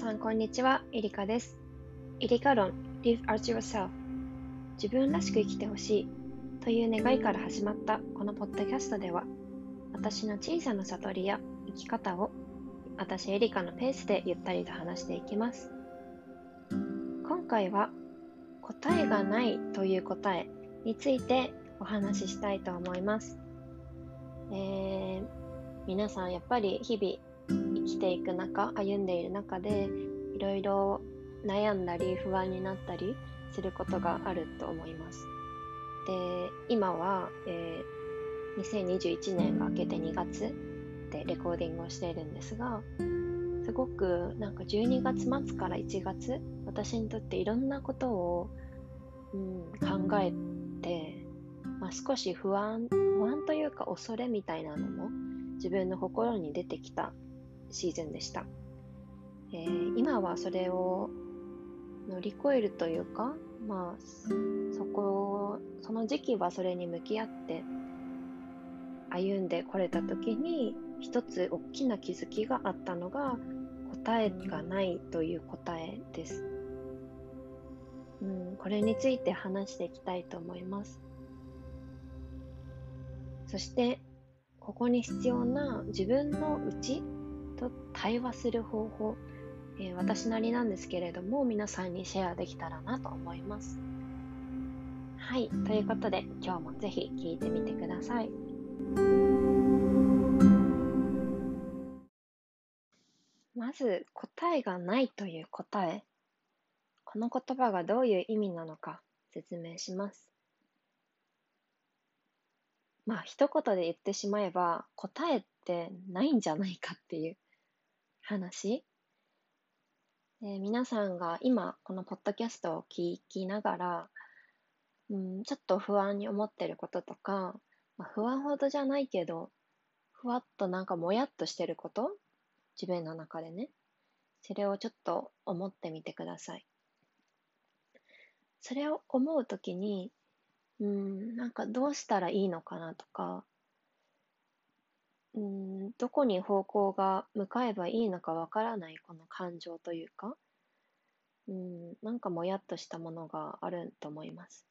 さん、こんにちは。エリカです。エリカ論 Live as yourself 自分らしく生きてほしいという願いから始まったこのポッドキャストでは私の小さな悟りや生き方を私エリカのペースでゆったりと話していきます。今回は答えがないという答えについてお話ししたいと思います。えー、皆さんやっぱり日々生きていく中歩んでいる中でいろいろ悩んだり不安になったりすることがあると思います。で今は、えー、2021年が明けて2月でレコーディングをしているんですがすごくなんか12月末から1月私にとっていろんなことを、うん、考えて、まあ、少し不安不安というか恐れみたいなのも自分の心に出てきたシーズンでした。えー、今はそれを乗り越えるというか、まあ、そこ、その時期はそれに向き合って歩んでこれた時に一つ大きな気づきがあったのが答えがないという答えです。うん、これについて話していきたいと思います。そして、ここに必要な自分の内対話する方法、えー、私なりなんですけれども皆さんにシェアできたらなと思います。はい、ということで今日もぜひ聞いてみてください。まず答えがないという答え。この言葉がどういう意味なのか説明します。まあ一言で言ってしまえば答えってないんじゃないかっていう話、え、皆さんが今このポッドキャストを聞きながら、うん、ちょっと不安に思ってることとか、まあ、不安ほどじゃないけどふわっとなんかもやっとしてること？自分の中でね。それをちょっと思ってみてください。それを思うときにうんなんかどうしたらいいのかなとかうん、どこに方向が向かえばいいのかわからないこの感情というか、うん、なんかもやっとしたものがあると思います。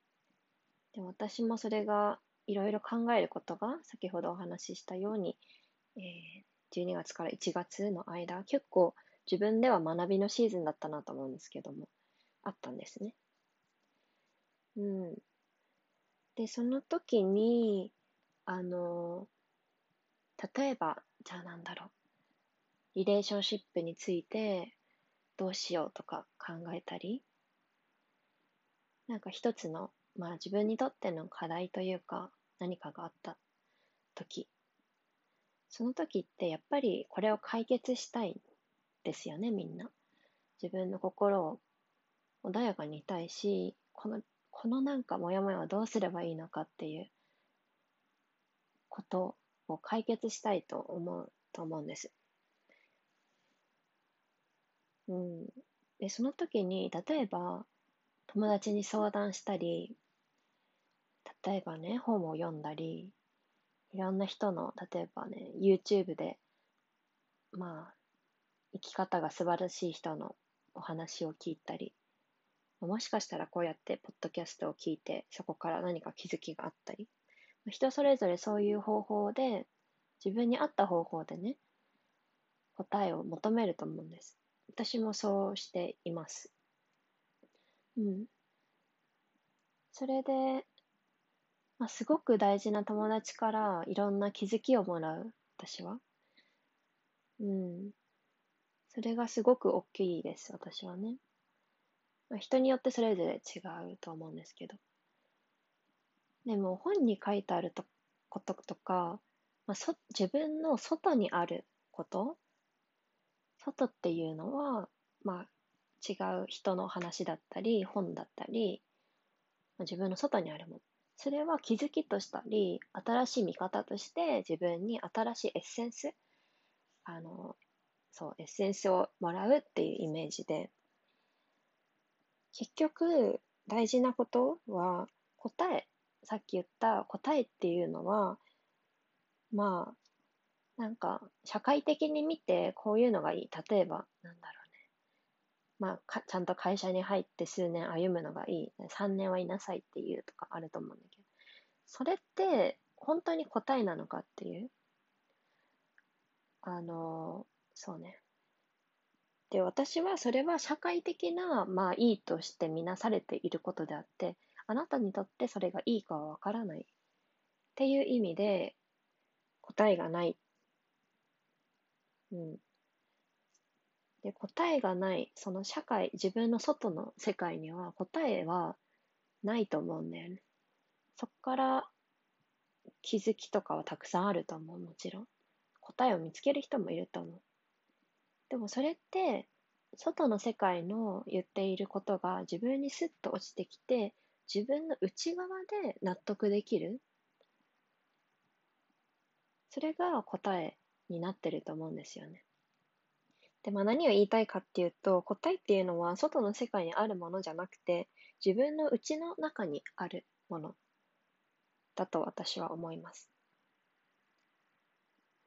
で私もそれがいろいろ考えることが先ほどお話ししたように、えー、12月から1月の間結構自分では学びのシーズンだったなと思うんですけどもあったんですね。うん、でその時にあの例えば、じゃあなんだろう。リレーションシップについてどうしようとか考えたり、なんか一つの、まあ自分にとっての課題というか何かがあった時、その時ってやっぱりこれを解決したいですよね、みんな。自分の心を穏やかにいたいし、この、このなんかモヤモヤはどうすればいいのかっていうことを解決したいと思うと思うんです。うん、でその時に例えば友達に相談したり例えばね本を読んだりいろんな人の例えばね YouTube でまあ生き方が素晴らしい人のお話を聞いたりもしかしたらこうやってポッドキャストを聞いてそこから何か気づきがあったり人それぞれそういう方法で自分に合った方法でね答えを求めると思うんです。私もそうしています。うん。それで、まあ、すごく大事な友達からいろんな気づきをもらう私は。うん。それがすごく大きいです私はね、人によってそれぞれ違うと思うんですけど。でも本に書いてあるとこととか、まあ、そ自分の外にあること外っていうのは、まあ、違う人の話だったり本だったり、まあ、自分の外にあるもの。それは気づきとしたり新しい見方として自分に新しいエッセンスあのそうエッセンスをもらうっていうイメージで。結局大事なことは答えさっき言った答えっていうのは、まあ、なんか、社会的に見てこういうのがいい。例えば、なんだろうね。まあか、ちゃんと会社に入って数年歩むのがいい。3年はいなさいっていうとかあると思うんだけど。それって本当に答えなのかっていう？あの、そうね。で、私はそれは社会的な、まあいいとしてみなされていることであって、あなたにとってそれがいいかはわからないっていう意味で答えがない。うん。で、答えがない、その社会、自分の外の世界には答えはないと思うんだよね。そこから気づきとかはたくさんあると思う、もちろん。答えを見つける人もいると思う。でもそれって、外の世界の言っていることが自分にスッと落ちてきて、自分の内側で納得できる？それが答えになってると思うんですよね。で、まあ何を言いたいかっていうと、答えっていうのは外の世界にあるものじゃなくて、自分の内の中にあるものだと私は思います。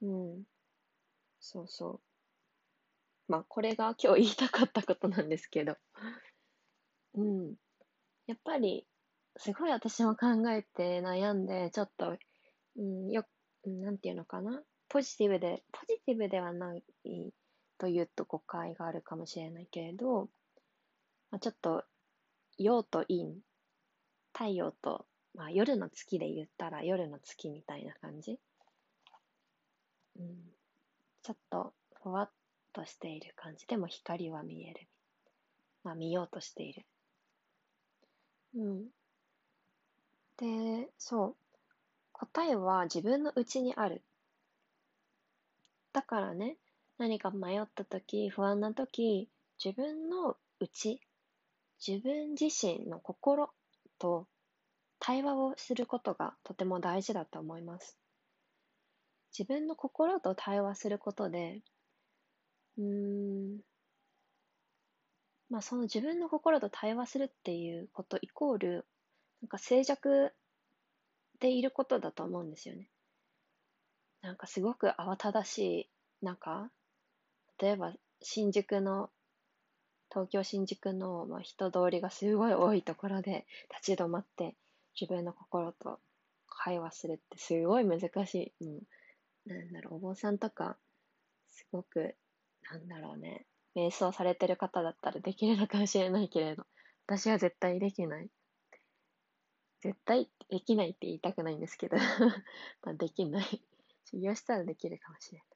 うん。そうそう。まあこれが今日言いたかったことなんですけど。うん。やっぱり、すごい私も考えて悩んで、ちょっと、うん、よ、なんていうのかな？ポジティブで、ポジティブではないというと誤解があるかもしれないけれど、まあ、ちょっと陽と陰太陽と、まあ、夜の月で言ったら夜の月みたいな感じ、うん、ちょっとふわっとしている感じ。でも光は見える、まあ、見ようとしている、うん、でそう答えは自分の内にあるだからね何か迷った時、不安な時、自分の内、自分自身の心と対話をすることがとても大事だと思います。自分の心と対話することで、うーん、まあその自分の心と対話するっていうことイコール、なんか静寂でいることだと思うんですよね。なんかすごく慌ただしい中、例えば新宿の東京新宿の、まあ、人通りがすごい多いところで立ち止まって自分の心と会話するってすごい難しい。うん、なんだろう、お坊さんとか、すごく、なんだろうね、瞑想されてる方だったらできるのかもしれないけれど、私は絶対できない。絶対できないって言いたくないんですけど まあできない。修行したらできるかもしれない。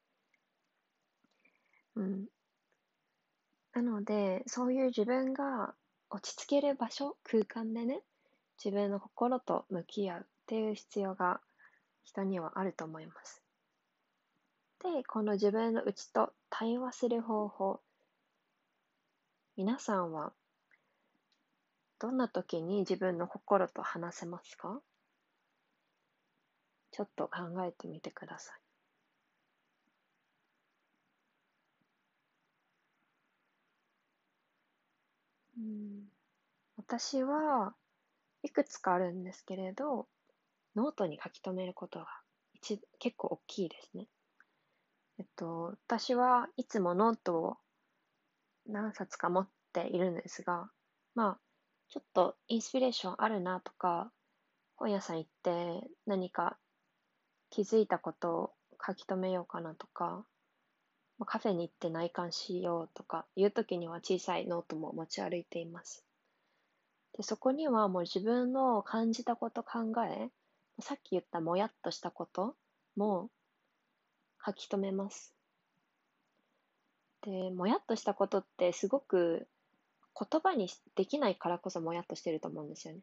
うん。なので、そういう自分が落ち着ける場所、空間でね、自分の心と向き合うっていう必要が人にはあると思います。で、この自分の内と対話する方法、皆さんはどんな時に自分の心と話せますか？ちょっと考えてみてください。うん、私はいくつかあるんですけれど、ノートに書き留めることが一結構大きいですね。えっと、私はいつもノートを何冊か持っているんですが、まあ、ちょっとインスピレーションあるなとか、本屋さん行って何か気づいたことを書き留めようかなとか、カフェに行って内観しようとかいう時には小さいノートも持ち歩いています。でそこにはもう自分の感じたこと考え、さっき言ったもやっとしたことも書き留めます。で、もやっとしたことってすごく言葉にできないからこそもやっとしてると思うんですよね。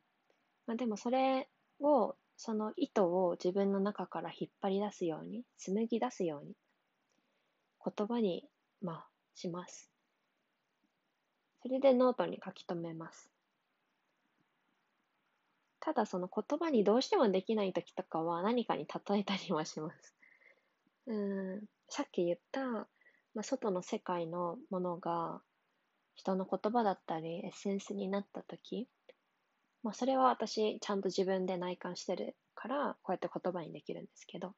まあ、でもそれを、その意図を自分の中から引っ張り出すように、紡ぎ出すように言葉に、まあ、します。それでノートに書き留めます。ただその言葉にどうしてもできない時とかは何かに例えたりはします。うん、さっき言った、まあ、外の世界のものが人の言葉だったりエッセンスになった時、まあ、それは私ちゃんと自分で内観してるからこうやって言葉にできるんですけど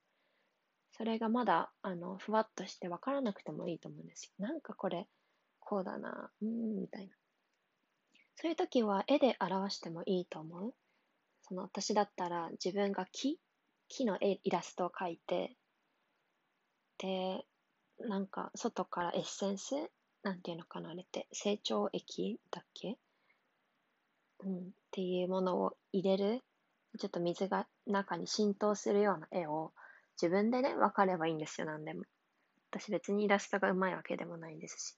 それがまだ、あの、ふわっとして分からなくてもいいと思うんですよ。なんかこれ、こうだな、うん、みたいな。そういう時は絵で表してもいいと思う。その私だったら自分が木木の絵イラストを描いて、で、なんか外からエッセンスなんていうのかなあれって、成長液だっけ？うん、っていうものを入れる、ちょっと水が中に浸透するような絵を自分でね、分かればいいんですよ、何でも。私別にイラストがうまいわけでもないんですし。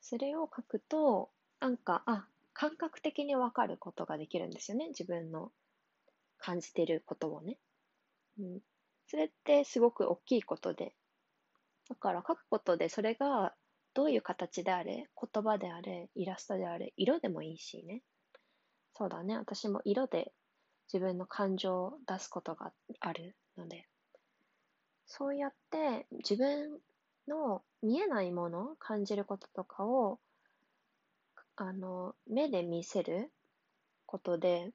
それを描くと、なんか、あ、感覚的に分かることができるんですよね。自分の感じてることをね。うん。それってすごく大きいことで。だから書くことでそれがどういう形であれ、言葉であれ、イラストであれ、色でもいいしね。そうだね。私も色で自分の感情を出すことがあるので。そうやって自分の見えないもの、感じることとかを、あの、目で見せることで、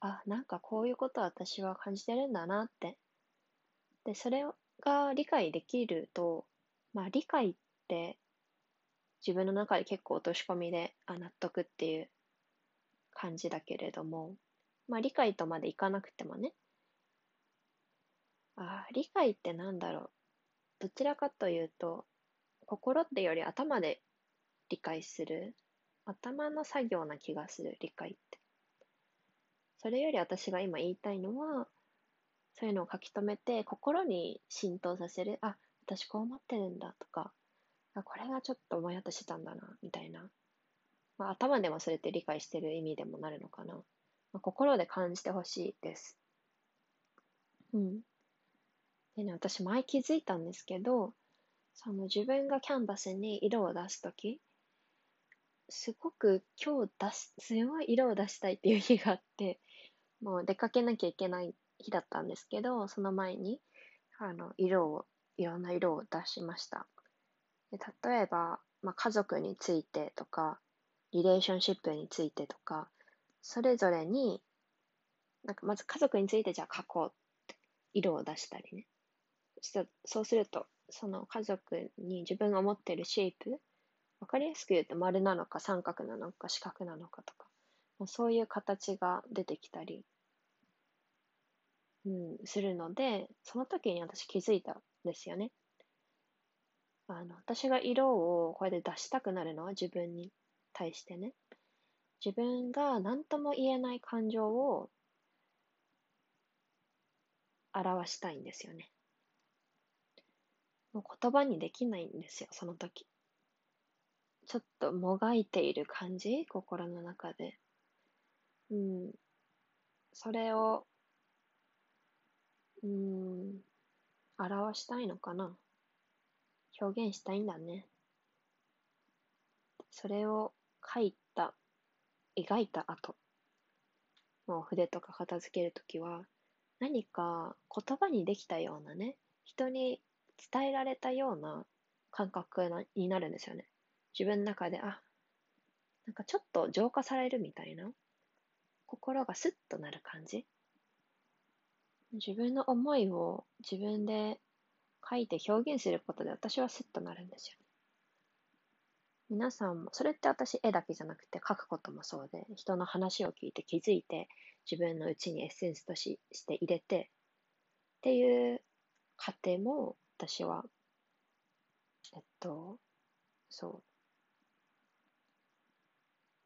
あ、なんかこういうこと私は感じてるんだなって。で、それが理解できると、まあ理解って自分の中で結構落とし込みで、あ、納得っていう感じだけれども、まあ理解とまでいかなくてもね、あ理解ってなんだろう。どちらかというと、心ってより頭で理解する。頭の作業な気がする、理解って。それより私が今言いたいのは、そういうのを書き留めて、心に浸透させる。あ、私こう思ってるんだとか、これがちょっとぼやっとしてたんだな、みたいな。まあ、頭でもそれって理解してる意味でもなるのかな。まあ、心で感じてほしいです。うん。でね、私前気づいたんですけど、その自分がキャンバスに色を出すとき、すごく今日出す、すごい色を出したいっていう日があって、もう出かけなきゃいけない日だったんですけど、その前に、あの、色を、いろんな色を出しました。で例えば、まあ、家族についてとか、リレーションシップについてとか、それぞれに、なんかまず家族についてじゃあ書こうって色を出したりね。そうすると、その家族に自分が持ってるシェイプ、わかりやすく言うと丸なのか三角なのか四角なのかとか、まあ、そういう形が出てきたり、うん、するので、その時に私気づいたんですよね。あの、私が色をこうやって出したくなるのは自分に対してね。自分が何とも言えない感情を表したいんですよね。もう言葉にできないんですよ、その時。ちょっともがいている感じ心の中で。うん。それを、うん、表したいのかな表現したいんだね。それを書いた、描いた後、もう筆とか片付けるときは、何か言葉にできたようなね、人に伝えられたような感覚になるんですよね。自分の中で、あ、なんかちょっと浄化されるみたいな、心がスッとなる感じ。自分の思いを自分で書いて表現することで私はスッとなるんですよ。皆さんも、それって私絵だけじゃなくて書くこともそうで、人の話を聞いて気づいて、自分のうちにエッセンスとしして入れて、っていう過程も私は、えっと、そ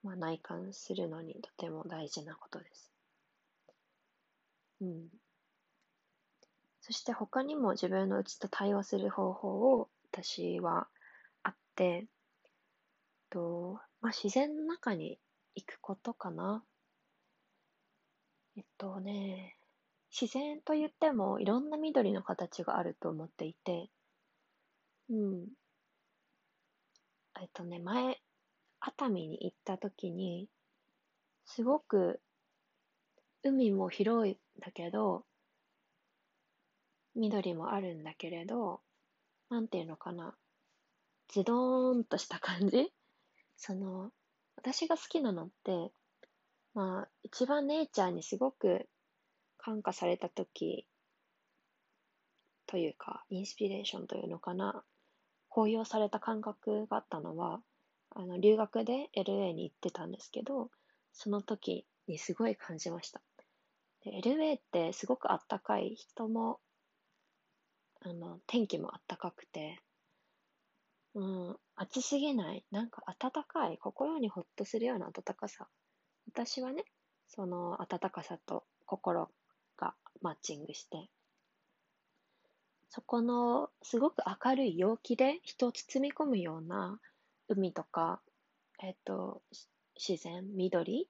う、まあ内観するのにとても大事なことです。うん。そして他にも自分のうちと対応する方法を私はあって、と、まあ、自然の中に行くことかな。えっとね、自然と言ってもいろんな緑の形があると思っていて、うん。えっとね、前、熱海に行った時に、すごく海も広いんだけど、緑もあるんだけれど、なんていうのかな、ズドーンとした感じその、私が好きなのって、まあ、一番ネイチャーにすごく感化された時というか、インスピレーションというのかな。高揚された感覚があったのは、あの、留学で LA に行ってたんですけど、その時にすごい感じました。LA ってすごくあったかい、人も、あの、天気もあったかくて、うん、暑すぎない、なんか暖かい、心にほっとするような暖かさ。私はね、その暖かさと心がマッチングして、そこのすごく明るい陽気で人を包み込むような海とか、えっと、自然、緑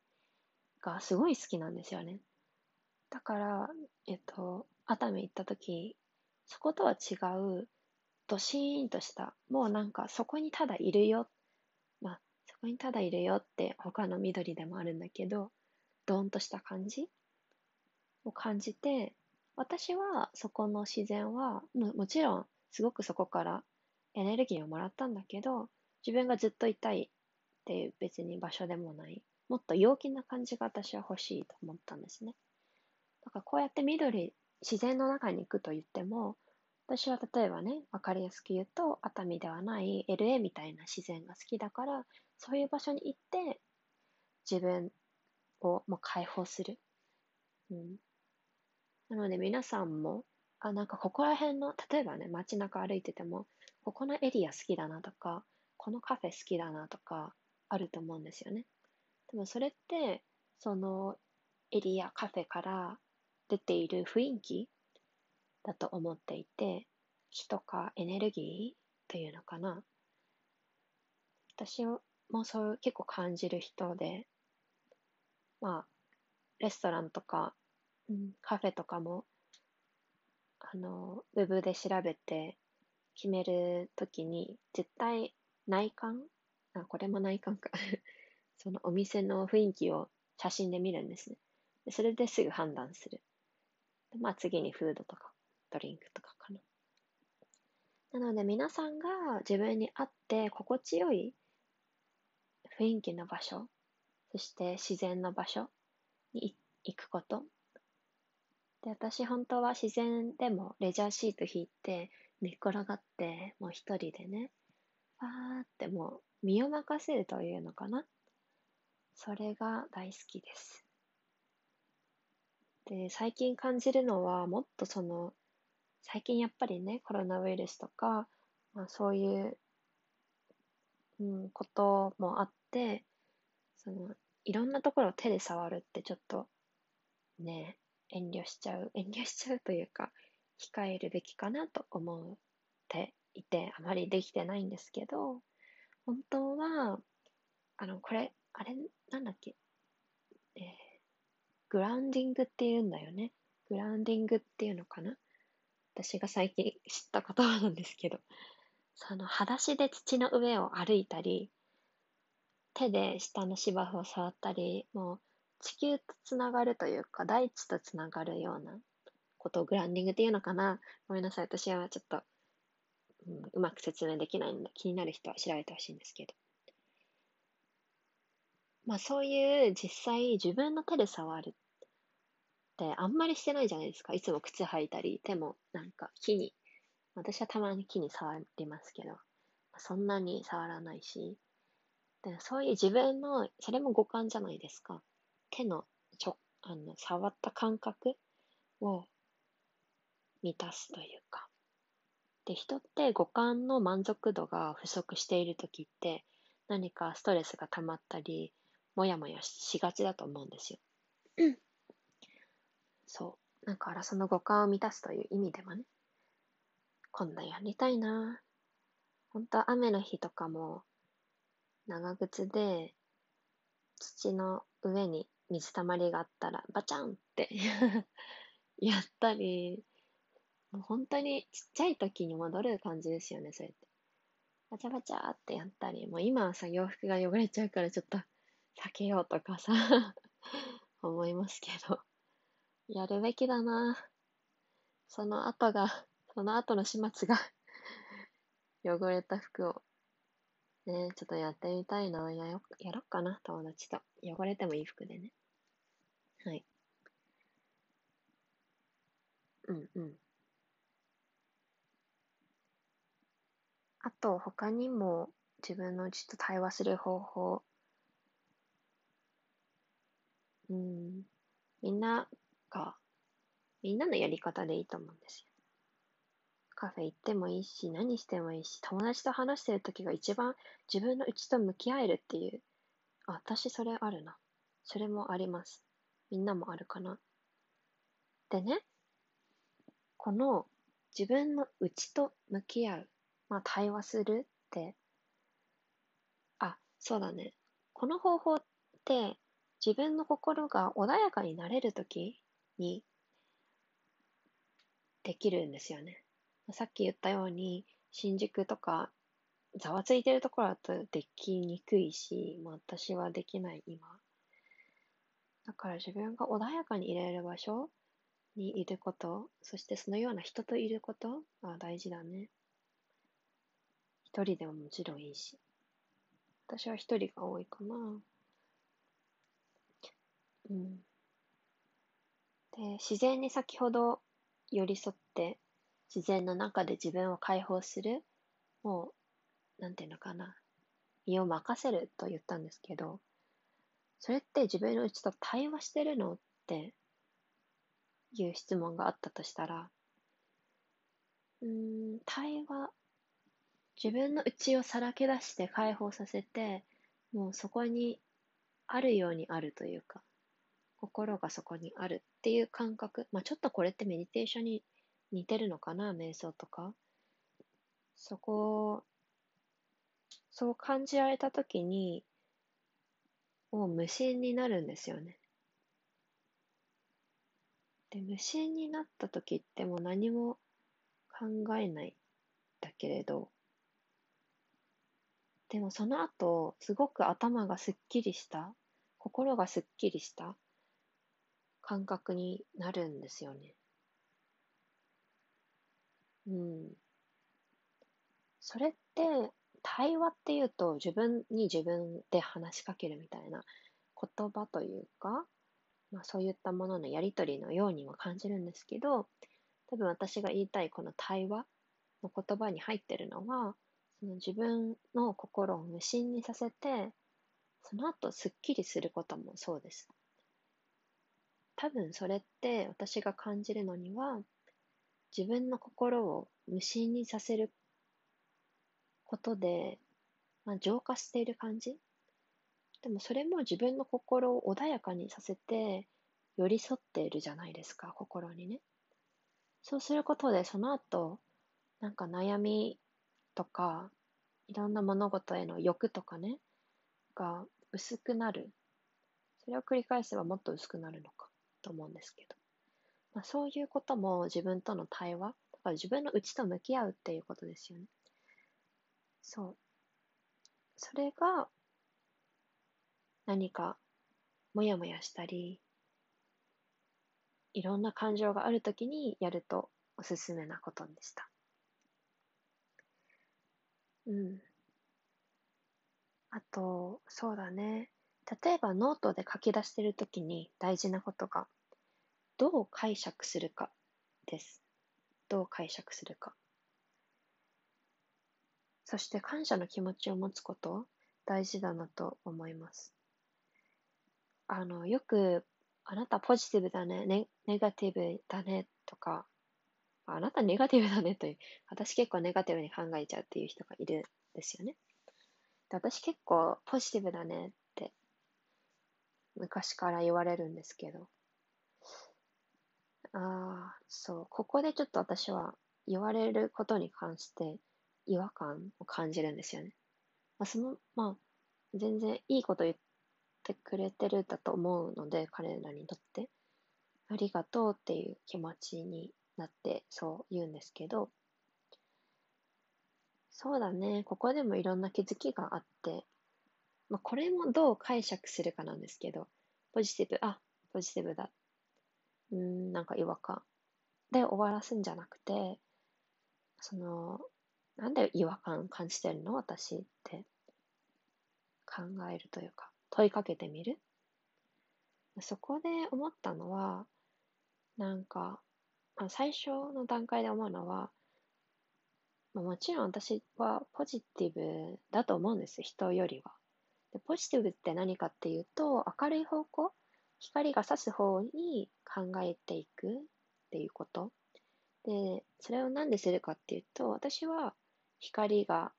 がすごい好きなんですよね。だから、えっと、熱海行った時、そことは違う、ドシーンとした、もうなんかそこにただいるよ。まあ、そこにただいるよって他の緑でもあるんだけど、ドーンとした感じを感じて、私はそこの自然はももちろんすごくそこからエネルギーをもらったんだけど自分がずっといたいっていう別に場所でもない。もっと陽気な感じが私は欲しいと思ったんですね。だからこうやって緑自然の中に行くと言っても私は例えばね分かりやすく言うと熱海ではない LA みたいな自然が好きだからそういう場所に行って自分をもう解放する、うん、なので皆さんも、あ、なんかここら辺の、例えばね、街中歩いてても、ここのエリア好きだなとか、このカフェ好きだなとか、あると思うんですよね。でもそれって、そのエリア、カフェから出ている雰囲気だと思っていて、気とかエネルギーというのかな。私もそう結構感じる人で、まあ、レストランとかうん、カフェとかも、あの、ウェブで調べて決めるときに、絶対内観あ、これも内観か そのお店の雰囲気を写真で見るんですね。それですぐ判断する。まあ次にフードとかドリンクとかかな。なので皆さんが自分に合って心地よい雰囲気の場所、そして自然の場所に行くことで、私本当は自然でもレジャーシート引いて寝っ転がってもう一人でね、わーってもう身を任せるというのかな。それが大好きです。で、最近感じるのはもっとその、最近やっぱりね、コロナウイルスとか、まあ、そういう、うん、こともあって、その、いろんなところを手で触るってちょっと、ね、遠慮しちゃう、遠慮しちゃうというか、控えるべきかなと思っていて、あまりできてないんですけど、本当は、あの、これ、あれ、なんだっけ、えー、グラウンディングって言うんだよね。グラウンディングっていうのかな？私が最近知った言葉なんですけど、その、裸足で土の上を歩いたり、手で下の芝生を触ったり、もう地球とつながるというか、大地とつながるようなことをグランディングっていうのかな。ごめんなさい。私はちょっと、うん、うまく説明できないので、気になる人は調べてほしいんですけど。まあそういう実際自分の手で触るてあんまりしてないじゃないですか。いつも靴履いたり、手もなんか木に、私はたまに木に触りますけど、そんなに触らないし、でそういう自分の、それも五感じゃないですか。手のちょあの触った感覚を満たすというか。で、人って五感の満足度が不足している時って何かストレスが溜まったり、もやもやしがちだと思うんですよ。そう。だからその五感を満たすという意味でもね、今度やりたいな本当は雨の日とかも長靴で土の上に水たまりがあったら、バチャンって やったり、もう本当にちっちゃい時に戻る感じですよね、そうやって。バチャバチャってやったり、もう今はさ、洋服が汚れちゃうからちょっと避けようとかさ 思いますけど、やるべきだなその後が、その後の始末が 汚れた服をねちょっとやってみたいな。ややろっかな、友達と。汚れてもいい服でね。はい。うんうん。あと他にも自分の内と対話する方法、うん、みんなが、みんなのやり方でいいと思うんですよ。カフェ行ってもいいし、何してもいいし、友達と話してる時が一番自分の内と向き合えるっていう。あ、私それあるな。それもあります。みんなもあるかな。でね、この自分の内と向き合う、まあ対話するって、あ、そうだね。この方法って自分の心が穏やかになれるときにできるんですよね。さっき言ったように、新宿とかざわついてるところだとできにくいし、まあ、私はできない今。だから自分が穏やかにいられる場所にいること、そしてそのような人といることが大事だね。一人でももちろんいいし。私は一人が多いかな。うん。で、自然に先ほど寄り添って自然の中で自分を解放する、もう、なんていうのかな、身を任せると言ったんですけど、それって自分の内と対話してるのっていう質問があったとしたら、うん、対話、自分の内をさらけ出して解放させて、もうそこにあるようにあるというか、心がそこにあるっていう感覚、まあちょっとこれってメディテーションに似てるのかな、瞑想とか。そこ、そう感じられたときに、もう無心になるんですよね。で、無心になったときってもう何も考えないだけれど、でもその後、すごく頭がすっきりした、心がすっきりした感覚になるんですよね。うん。それって、対話っていうと自分に自分で話しかけるみたいな言葉というか、まあそういったもののやりとりのようにも感じるんですけど、多分私が言いたいこの対話の言葉に入ってるのは、その自分の心を無心にさせて、その後すっきりすることもそうです。多分それって私が感じるのには、自分の心を無心にさせることで、まあ、浄化している感じでもそれも自分の心を穏やかにさせて寄り添っているじゃないですか、心にね。そうすることでその後、なんか悩みとか、いろんな物事への欲とかね、が薄くなる。それを繰り返せばもっと薄くなるのかと思うんですけど。まあ、そういうことも自分との対話、だから自分の内と向き合うっていうことですよね。そう。それが何かもやもやしたり、いろんな感情があるときにやるとおすすめなことでした。うん。あと、そうだね。例えばノートで書き出しているときに大事なことがどう解釈するかです。どう解釈するか。そして感謝の気持ちを持つこと大事だなと思います。あの、よく、あなたポジティブだね、ネネガティブだねとか、あなたネガティブだねという、私結構ネガティブに考えちゃうっていう人がいるんですよね。で私結構ポジティブだね昔から言われるんですけど、ああ、そう。ここでちょっと私は言われることに関して違和感を感じるんですよね。まあ、その、まあ、全然いいこと言ってくれてるだと思うので、彼らにとって。ありがとうっていう気持ちになってそう言うんですけど、そうだね。ここでもいろんな気づきがあって、まあ、これもどう解釈するかなんですけど、ポジティブ、あ、ポジティブだ。うん、なんか違和感。で終わらすんじゃなくて、その、なんで違和感感じてるの？私って。考えるというか、問いかけてみる？そこで思ったのは、なんか、あ最初の段階で思うのは、まあ、もちろん私はポジティブだと思うんです、人よりは。でポジティブって何かっていうと、明るい方向、光が差す方に考えていくっていうこと。で、それを何でするかっていうと、私は光が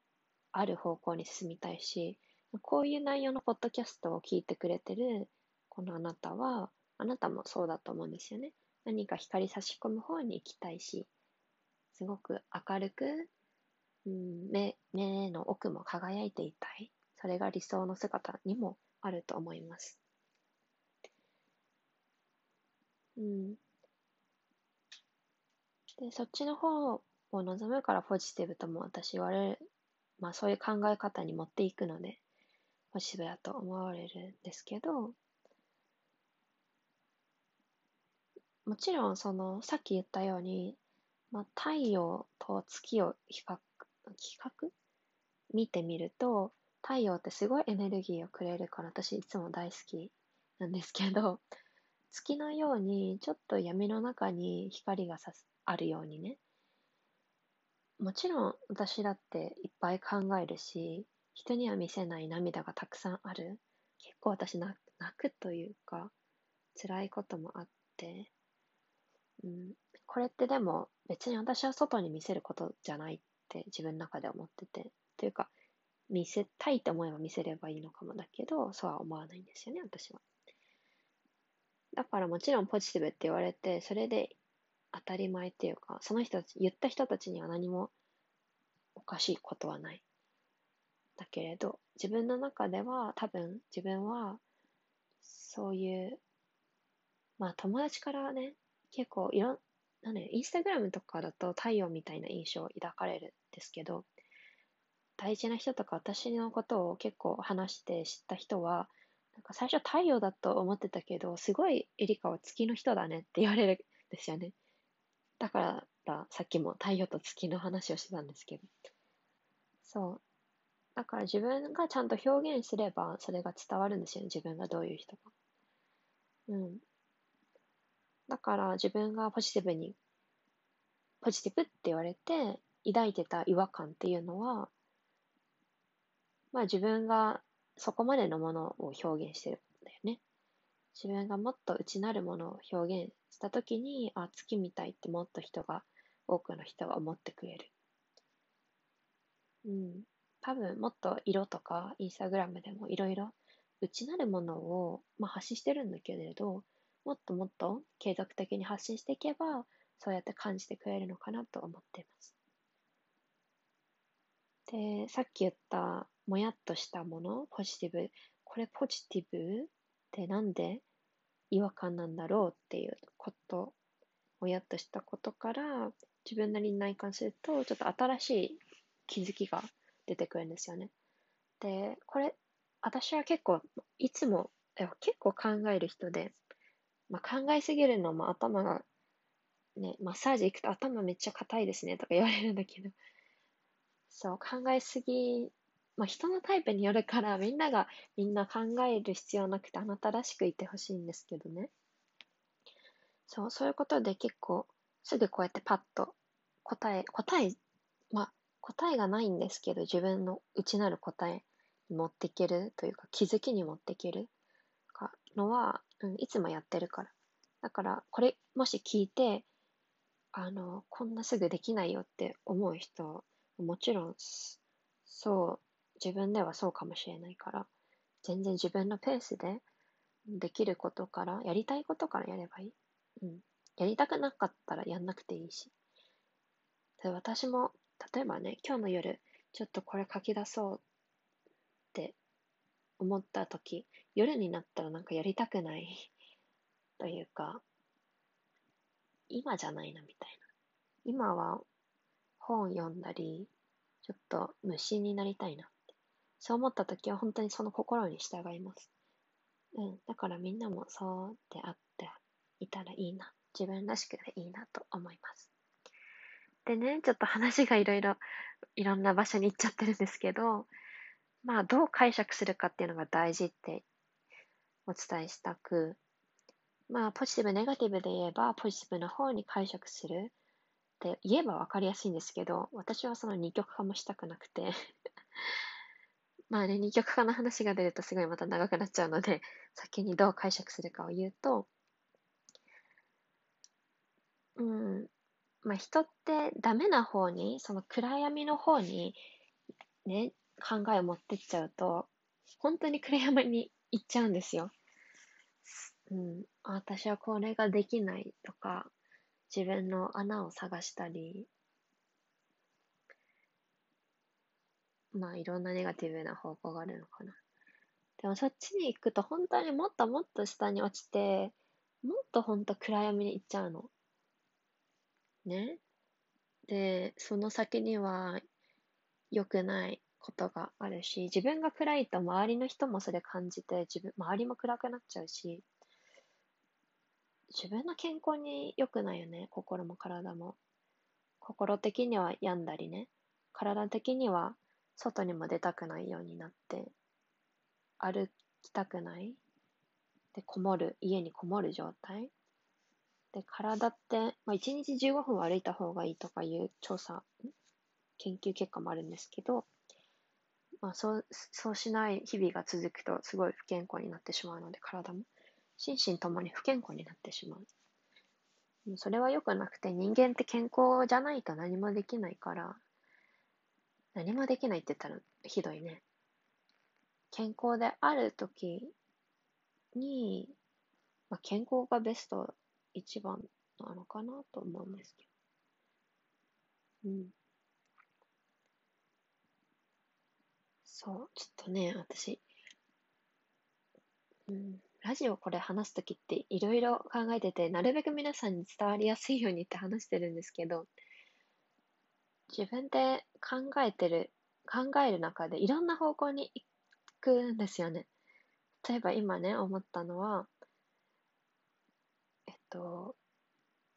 ある方向に進みたいし、こういう内容のポッドキャストを聞いてくれてるこのあなたは、あなたもそうだと思うんですよね。何か光差し込む方に行きたいし、すごく明るく、うん、目目の奥も輝いていたい。それが理想の姿にもあると思います。うん。で、そっちの方を望むからポジティブとも私言われる、まあそういう考え方に持っていくので、ポジティブだと思われるんですけど、もちろんその、さっき言ったように、まあ太陽と月を比較、比較？見てみると、太陽ってすごいエネルギーをくれるから私いつも大好きなんですけど、月のようにちょっと闇の中に光がさすあるようにね。もちろん私だっていっぱい考えるし、人には見せない涙がたくさんある。結構私泣くというか、辛いこともあって、うん、これってでも別に私は外に見せることじゃないって自分の中で思ってて、というか、見せたいと思えば見せればいいのかもだけど、そうは思わないんですよね、私は。だからもちろんポジティブって言われて、それで当たり前っていうか、その人たち、言った人たちには何もおかしいことはない。だけれど、自分の中では多分自分はそういう、まあ友達からね、結構いろんなね、インスタグラムとかだと太陽みたいな印象を抱かれるんですけど、大事な人とか私のことを結構話して知った人は、なんか最初太陽だと思ってたけど、すごいエリカは月の人だねって言われるんですよね。だからさっきも太陽と月の話をしてたんですけど。そう。だから自分がちゃんと表現すればそれが伝わるんですよね。自分がどういう人か。うん。だから自分がポジティブに、ポジティブって言われて抱いてた違和感っていうのは、まあ自分がそこまでのものを表現してるんだよね。自分がもっと内なるものを表現したときに、あ、月みたいってもっと人が、多くの人が思ってくれる。うん。多分もっと色とか、インスタグラムでもいろいろ内なるものを、まあ、発信してるんだけれど、もっともっと継続的に発信していけば、そうやって感じてくれるのかなと思っています。で、さっき言ったもやっとしたもの、ポジティブ。これポジティブってなんで違和感なんだろうっていうこと、もやっとしたことから自分なりに内観すると、ちょっと新しい気づきが出てくるんですよね。で、これ、私は結構、いつも、結構考える人で、まあ、考えすぎるのも頭が、ね、マッサージ行くと頭めっちゃ硬いですねとか言われるんだけど、そう、考えすぎまあ、人のタイプによるからみんながみんな考える必要なくてあなたらしくいてほしいんですけどね。そう、そういうことで結構すぐこうやってパッと答え、答え、まあ、答えがないんですけど自分の内なる答えに持っていけるというか気づきに持っていけるかのは、うん、いつもやってるから。だからこれもし聞いてあの、こんなすぐできないよって思う人もちろんそう自分ではそうかもしれないから、全然自分のペースでできることから、やりたいことからやればいい。うん。やりたくなかったらやんなくていいし。で私も、例えばね、今日の夜、ちょっとこれ書き出そうって思った時、夜になったらなんかやりたくない というか、今じゃないなみたいな。今は本読んだり、ちょっと無心になりたいなって。そう思った時は本当にその心に従います。うん。だからみんなもそうであっていたらいいな。自分らしくでいいなと思います。でね、ちょっと話がいろいろ、いろんな場所に行っちゃってるんですけど、まあ、どう解釈するかっていうのが大事ってお伝えしたく、まあ、ポジティブ、ネガティブで言えば、ポジティブの方に解釈するって言えば分かりやすいんですけど、私はその二極化もしたくなくて まあね、二極化の話が出るとすごいまた長くなっちゃうので、先にどう解釈するかを言うと、うん、まあ人ってダメな方に、その暗闇の方にね、考えを持ってっちゃうと、本当に暗闇に行っちゃうんですよ。うん、私はこれができないとか、自分の穴を探したり、まあいろんなネガティブな方向があるのかな。でもそっちに行くと本当にもっともっと下に落ちて、もっと本当暗闇に行っちゃうの。ね。で、その先には良くないことがあるし、自分が暗いと周りの人もそれ感じて、自分、周りも暗くなっちゃうし、自分の健康に良くないよね、心も体も。心的には病んだりね、体的には外にも出たくないようになって、歩きたくない。で、こもる、家にこもる状態。で、体って、まあ、1日15分歩いた方がいいとかいう調査、研究結果もあるんですけど、まあ、そう、そうしない日々が続くと、すごい不健康になってしまうので、体も。心身ともに不健康になってしまう。それは良くなくて人間って健康じゃないと何もできないから、何もできないって言ったらひどいね。健康である時に、まあ、健康がベスト一番なのかなと思うんですけど。うん。そう、ちょっとね、私、うん、ラジオこれ話すときっていろいろ考えてて、なるべく皆さんに伝わりやすいようにって話してるんですけど、自分で考えてる、考える中でいろんな方向に行くんですよね。例えば今ね、思ったのは、えっと、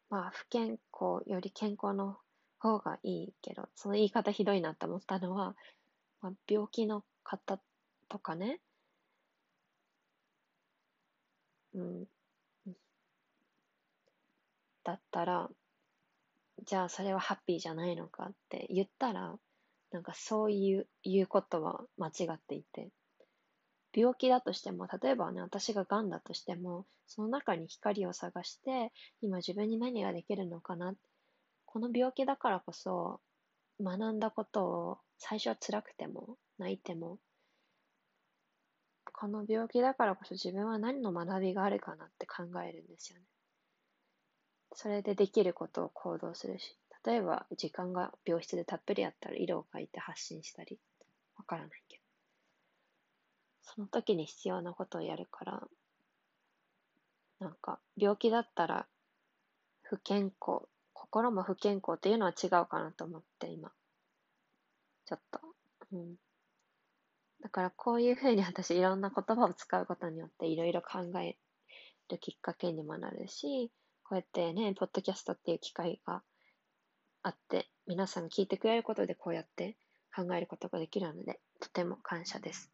まあ、不健康より健康の方がいいけど、その言い方ひどいなって思ったのは、まあ、病気の方とかね、うん、だったら、じゃあそれはハッピーじゃないのかって言ったら、なんかそういう言うことは間違っていて、病気だとしても、例えばね、私が癌だとしても、その中に光を探して、今自分に何ができるのかな。この病気だからこそ、学んだことを最初は辛くても、泣いても、この病気だからこそ自分は何の学びがあるかなって考えるんですよね。それでできることを行動するし、例えば時間が病室でたっぷりあったら色を描いて発信したり、わからないけど。その時に必要なことをやるから、なんか病気だったら不健康、心も不健康っていうのは違うかなと思って今。ちょっと。うん。だからこういうふうに 私いろんな言葉を使うことによっていろいろ考えるきっかけにもなるし、こうやってね、ポッドキャストっていう機会があって、皆さん聞いてくれることでこうやって考えることができるので、とても感謝です。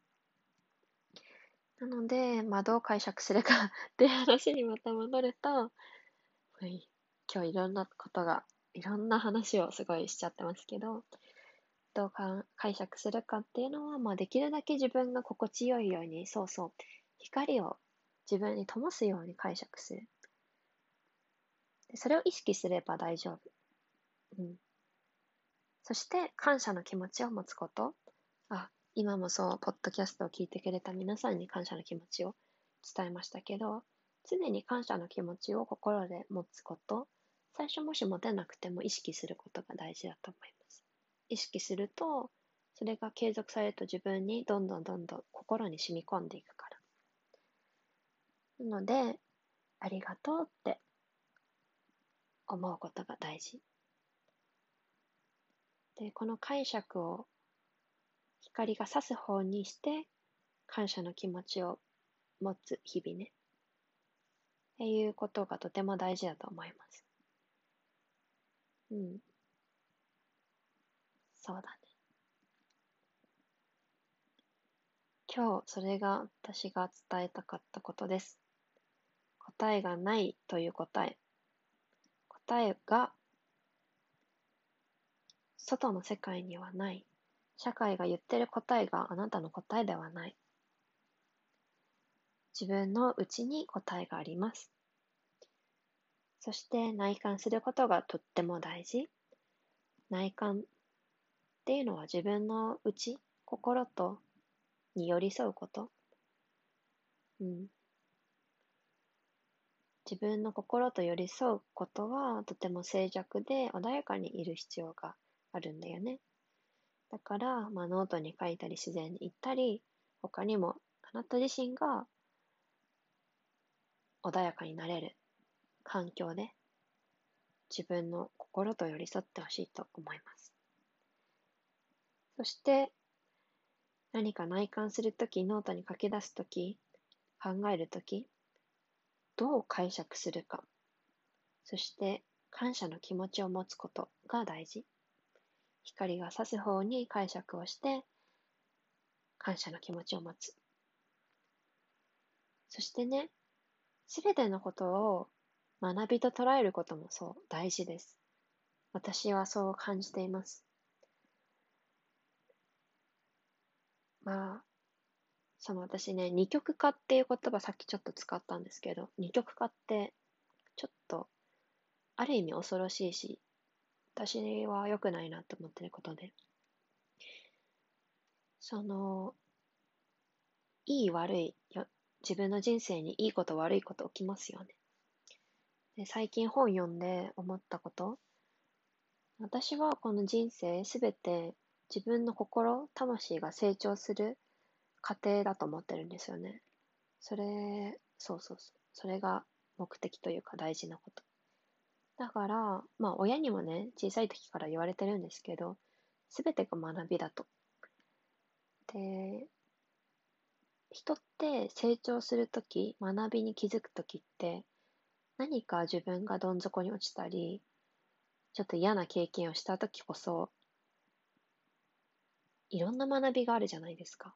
なので、まあ、どう解釈するかっていう話にまた戻ると、はい、今日いろんなことが、いろんな話をすごいしちゃってますけど、どうか解釈するかっていうのは、まあ、できるだけ自分が心地よいように、そうそう、光を自分に灯すように解釈する。でそれを意識すれば大丈夫。うん。そして、感謝の気持ちを持つこと。あ、今もそう、ポッドキャストを聞いてくれた皆さんに感謝の気持ちを伝えましたけど、常に感謝の気持ちを心で持つこと、最初もし持てなくても意識することが大事だと思います。意識すると、それが継続されると自分にどんどんどんどん心に染み込んでいくから。なので、ありがとうって思うことが大事。で、この解釈を光が差す方にして、感謝の気持ちを持つ日々ね。っていうことがとても大事だと思います。うん。そうだね。今日それが私が伝えたかったことです。答えがないという答え。答えが外の世界にはない。社会が言ってる答えがあなたの答えではない。自分の内に答えがあります。そして内観することがとっても大事。内観っていうのは自分の内、心とに寄り添うこと。うん。自分の心と寄り添うことはとても静寂で穏やかにいる必要があるんだよね。だから、まあ、ノートに書いたり自然に言ったり、他にもあなた自身が穏やかになれる環境で自分の心と寄り添ってほしいと思います。そして何か内観するとき、ノートに書き出すとき、考えるとき、どう解釈するか、そして感謝の気持ちを持つことが大事。光が差す方に解釈をして、感謝の気持ちを持つ。そしてね、すべてのことを学びと捉えることもそう大事です。私はそう感じています。まあ、その私ね、二極化っていう言葉さっきちょっと使ったんですけど、二極化ってちょっとある意味恐ろしいし、私は良くないなと思ってることで、その、いい悪いよ、自分の人生にいいこと悪いこと起きますよね。で最近本読んで思ったこと、私はこの人生すべて自分の心、魂が成長する過程だと思ってるんですよね。それ、そうそうそう。それが目的というか大事なこと。だから、まあ親にもね、小さい時から言われてるんですけど、すべてが学びだと。で、人って成長するとき、学びに気づくときって、何か自分がどん底に落ちたり、ちょっと嫌な経験をしたときこそ、いろんな学びがあるじゃないですか。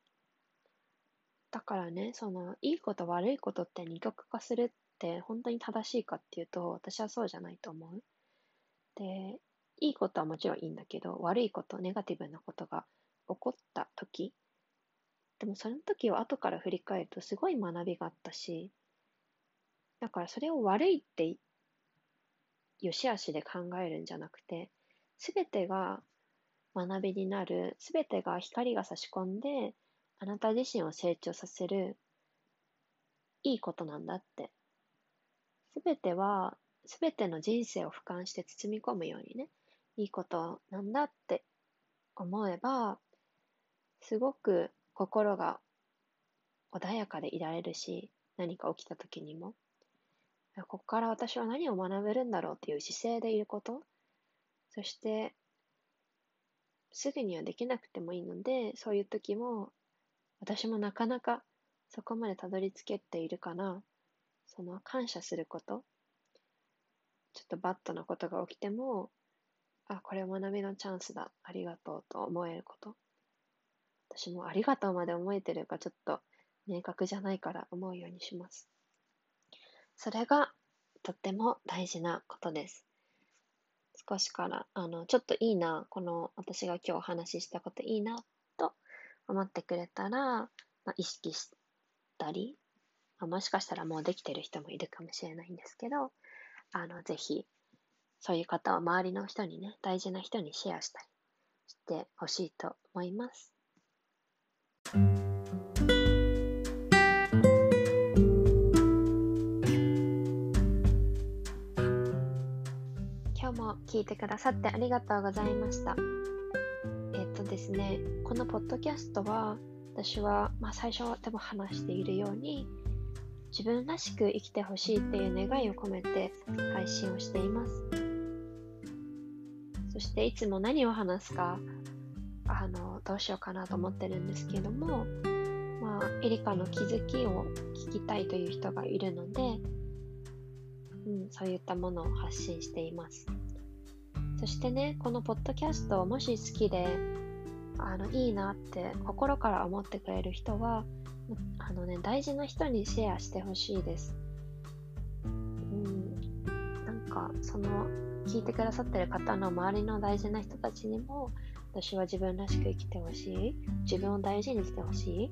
だからね、その、いいこと悪いことって二極化するって本当に正しいかっていうと、私はそうじゃないと思う。で、いいことはもちろんいいんだけど、悪いこと、ネガティブなことが起こった時、でもその時を後から振り返るとすごい学びがあったし、だからそれを悪いって良し悪しで考えるんじゃなくて、すべてが学びになる、すべてが光が差し込んで、あなた自身を成長させるいいことなんだって。すべては、すべての人生を俯瞰して包み込むようにね、いいことなんだって思えば、すごく心が穏やかでいられるし、何か起きた時にも。ここから私は何を学べるんだろうっていう姿勢でいること。そして、すぐにはできなくてもいいので、そういう時も私もなかなかそこまでたどり着けているかな。その感謝すること。ちょっとバットなことが起きても、あ、これ学びのチャンスだ。ありがとうと思えること。私もありがとうまで思えてるかちょっと明確じゃないから思うようにします。それがとっても大事なことです。少しから、あの、ちょっといいな、この私が今日お話ししたこといいなと思ってくれたら、まあ、意識したり、まあ、もしかしたらもうできてる人もいるかもしれないんですけど、あの、ぜひ、そういう方を周りの人にね、大事な人にシェアしたりしてほしいと思います。聞いてくださってありがとうございました。とですね、このポッドキャストは、私は、まあ、最初でも話しているように、自分らしく生きてほしいっていう願いを込めて配信をしています。そしていつも何を話すか、あの、どうしようかなと思ってるんですけども、まあ、エリカの気づきを聞きたいという人がいるので、うん、そういったものを発信しています。そしてね、このポッドキャストをもし好きで、あのいいなって心から思ってくれる人はあの、ね、大事な人にシェアしてほしいです。うん、なんかその聞いてくださってる方の周りの大事な人たちにも、私は自分らしく生きてほしい。自分を大事にしてほしい。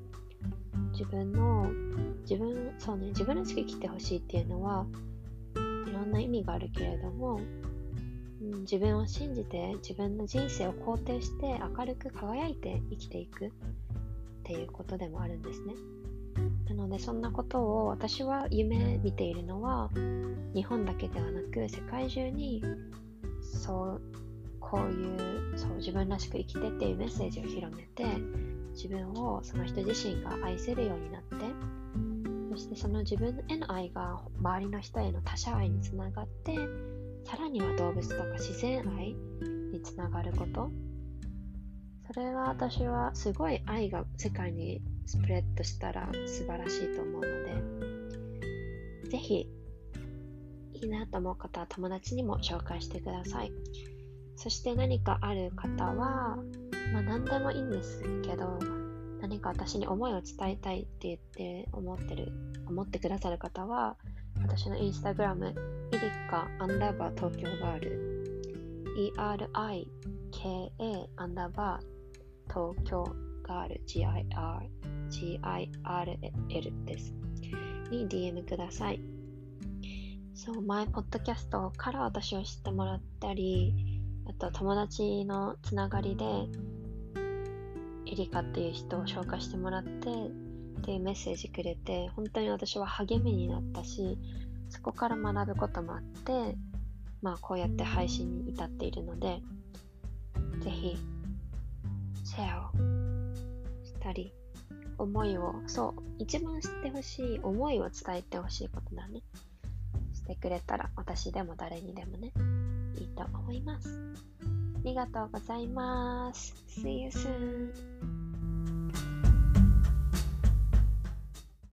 自分の、自分、そうね、自分らしく生きてほしいっていうのは、いろんな意味があるけれども、うん、自分を信じて自分の人生を肯定して明るく輝いて生きていくっていうことでもあるんですね。なのでそんなことを私は夢見ているのは日本だけではなく世界中にそうこういうそう自分らしく生きてっていうメッセージを広めて自分をその人自身が愛せるようになってそしてその自分への愛が周りの人への他者愛につながってさらには動物とか自然愛につながること。それは私はすごい愛が世界にスプレッドしたら素晴らしいと思うのでぜひいいなと思う方は友達にも紹介してください。そして何かある方はまあ何でもいいんですけど何か私に思いを伝えたいって言って思ってる思ってくださる方は私のインスタグラム、イリカアンダーバー東京ガール、ERIKA アンダーバー東京ガール、GIR、GIRL です。に DM ください。そう、前、ポッドキャストから私を知ってもらったり、あと友達のつながりで、エリカっていう人を紹介してもらって、っていうメッセージくれて、本当に私は励みになったし、そこから学ぶこともあって、まあこうやって配信に至っているので、ぜひ、シェアをしたり、思いを、そう、一番知ってほしい思いを伝えてほしいことだね。してくれたら、私でも誰にでもね、いいと思います。ありがとうございます。See you soon